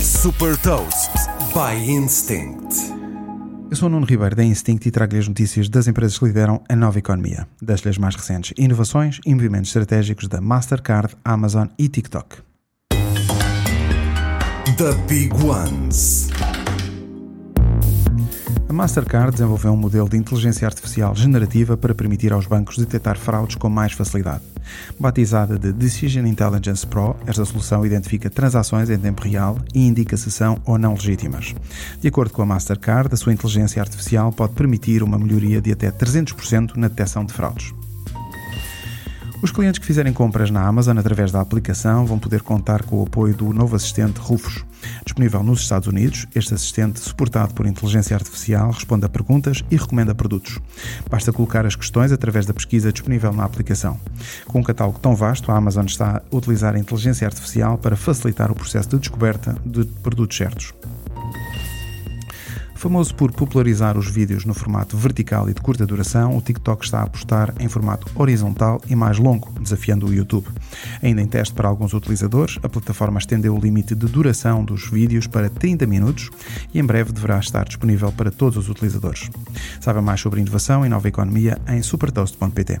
Super Toast by Instinct. Eu sou o Nuno Ribeiro da Instinct e trago-lhe as notícias das empresas que lideram a nova economia, das as mais recentes inovações e movimentos estratégicos da Mastercard, Amazon e TikTok. The Big Ones. A Mastercard desenvolveu um modelo de inteligência artificial generativa para permitir aos bancos detectar fraudes com mais facilidade. Batizada de Decision Intelligence Pro, esta solução identifica transações em tempo real e indica se são ou não legítimas. De acordo com a Mastercard, a sua inteligência artificial pode permitir uma melhoria de até 300% na detecção de fraudes. Os clientes que fizerem compras na Amazon através da aplicação vão poder contar com o apoio do novo assistente Rufus. Disponível nos Estados Unidos, este assistente, suportado por inteligência artificial, responde a perguntas e recomenda produtos. Basta colocar as questões através da pesquisa disponível na aplicação. Com um catálogo tão vasto, a Amazon está a utilizar a inteligência artificial para facilitar o processo de descoberta de produtos certos. Famoso por popularizar os vídeos no formato vertical e de curta duração, o TikTok está a apostar em formato horizontal e mais longo, desafiando o YouTube. Ainda em teste para alguns utilizadores, a plataforma estendeu o limite de duração dos vídeos para 30 minutos e em breve deverá estar disponível para todos os utilizadores. Saiba mais sobre inovação e nova economia em supertoast.pt.